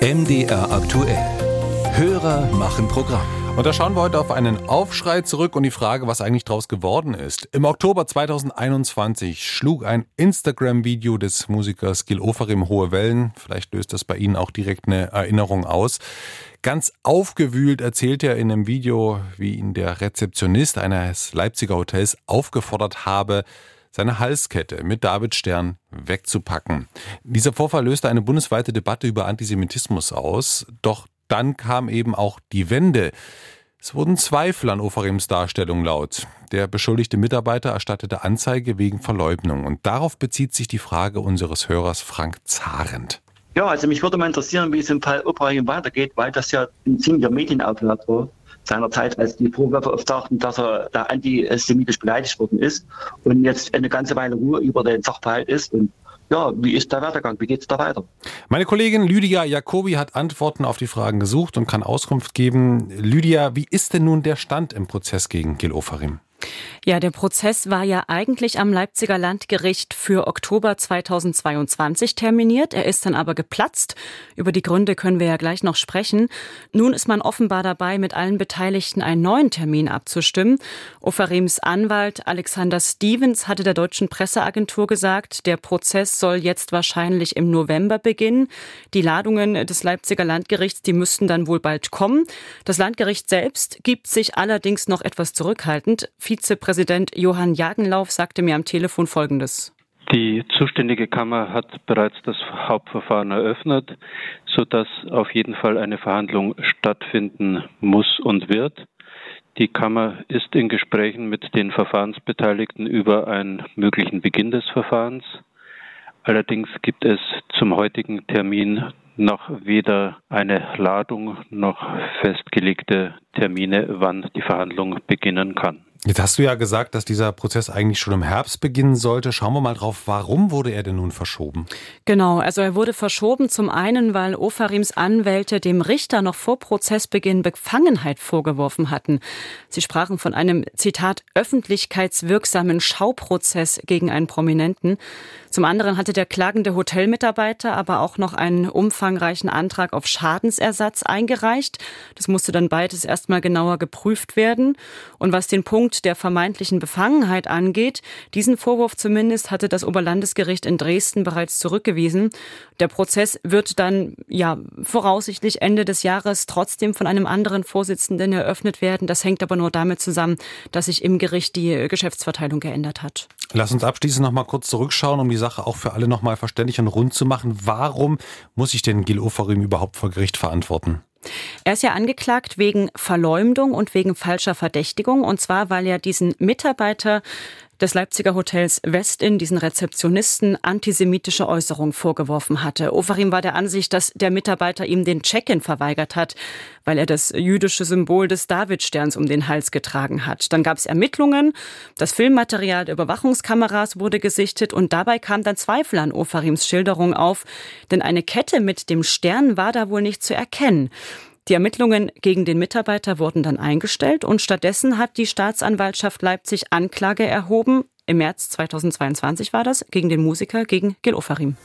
MDR aktuell. Hörer machen Programm. Und da schauen wir heute auf einen Aufschrei zurück und die Frage, was eigentlich daraus geworden ist. Im Oktober 2021 schlug ein Instagram-Video des Musikers Gil Oferim hohe Wellen. Vielleicht löst das bei Ihnen auch direkt eine Erinnerung aus. Ganz aufgewühlt erzählt er in einem Video, wie ihn der Rezeptionist eines Leipziger Hotels aufgefordert habe, seine Halskette mit David Stern wegzupacken. Dieser Vorfall löste eine bundesweite Debatte über Antisemitismus aus, doch dann kam eben auch die Wende. Es wurden Zweifel an Ofarims Darstellung laut. Der beschuldigte Mitarbeiter erstattete Anzeige wegen Verleugnung. Und darauf bezieht sich die Frage unseres Hörers Frank Zahrend. Ja, also mich würde mal interessieren, wie es im Fall Ofarim weitergeht, weil das ja ein ziemlicher Medienauflauf war seinerzeit, als die Vorwürfe auftauchten, dass er da antisemitisch beleidigt worden ist und jetzt eine ganze Weile Ruhe über den Sachverhalt ist und ja, wie ist der Werdegang? Wie geht es da weiter? Meine Kollegin Lydia Jacobi hat Antworten auf die Fragen gesucht und kann Auskunft geben. Lydia, wie ist denn nun der Stand im Prozess gegen Gil Ofarim? Ja, der Prozess war ja eigentlich am Leipziger Landgericht für Oktober 2022 terminiert. Er ist dann aber geplatzt. Über die Gründe können wir ja gleich noch sprechen. Nun ist man offenbar dabei, mit allen Beteiligten einen neuen Termin abzustimmen. Ofarims Anwalt Alexander Stevens hatte der deutschen Presseagentur gesagt, der Prozess soll jetzt wahrscheinlich im November beginnen. Die Ladungen des Leipziger Landgerichts, die müssten dann wohl bald kommen. Das Landgericht selbst gibt sich allerdings noch etwas zurückhaltend. Vizepräsident Johann Jagenlauf sagte mir am Telefon Folgendes. Die zuständige Kammer hat bereits das Hauptverfahren eröffnet, sodass auf jeden Fall eine Verhandlung stattfinden muss und wird. Die Kammer ist in Gesprächen mit den Verfahrensbeteiligten über einen möglichen Beginn des Verfahrens. Allerdings gibt es zum heutigen Termin noch weder eine Ladung noch festgelegte Termine, wann die Verhandlung beginnen kann. Jetzt hast du ja gesagt, dass dieser Prozess eigentlich schon im Herbst beginnen sollte. Schauen wir mal drauf, warum wurde er denn nun verschoben? Genau, also er wurde verschoben zum einen, weil Ofarims Anwälte dem Richter noch vor Prozessbeginn Befangenheit vorgeworfen hatten. Sie sprachen von einem, Zitat, öffentlichkeitswirksamen Schauprozess gegen einen Prominenten. Zum anderen hatte der klagende Hotelmitarbeiter aber auch noch einen umfangreichen Antrag auf Schadensersatz eingereicht. Das musste dann beides erstmal genauer geprüft werden. Und was den Punkt der vermeintlichen Befangenheit angeht. Diesen Vorwurf zumindest hatte das Oberlandesgericht in Dresden bereits zurückgewiesen. Der Prozess wird dann ja voraussichtlich Ende des Jahres trotzdem von einem anderen Vorsitzenden eröffnet werden. Das hängt aber nur damit zusammen, dass sich im Gericht die Geschäftsverteilung geändert hat. Lass uns abschließend noch mal kurz zurückschauen, um die Sache auch für alle noch mal verständlich und rund zu machen. Warum muss ich den Gil Oferim überhaupt vor Gericht verantworten? Er ist ja angeklagt wegen Verleumdung und wegen falscher Verdächtigung. Und zwar, weil er diesen Mitarbeiter des Leipziger Hotels Westin diesen Rezeptionisten antisemitische Äußerungen vorgeworfen hatte. Ofarim war der Ansicht, dass der Mitarbeiter ihm den Check-in verweigert hat, weil er das jüdische Symbol des Davidsterns um den Hals getragen hat. Dann gab es Ermittlungen, das Filmmaterial der Überwachungskameras wurde gesichtet und dabei kam dann Zweifel an Ofarims Schilderung auf, denn eine Kette mit dem Stern war da wohl nicht zu erkennen. Die Ermittlungen gegen den Mitarbeiter wurden dann eingestellt und stattdessen hat die Staatsanwaltschaft Leipzig Anklage erhoben. Im März 2022 war das gegen den Musiker, gegen Gil Ofarim.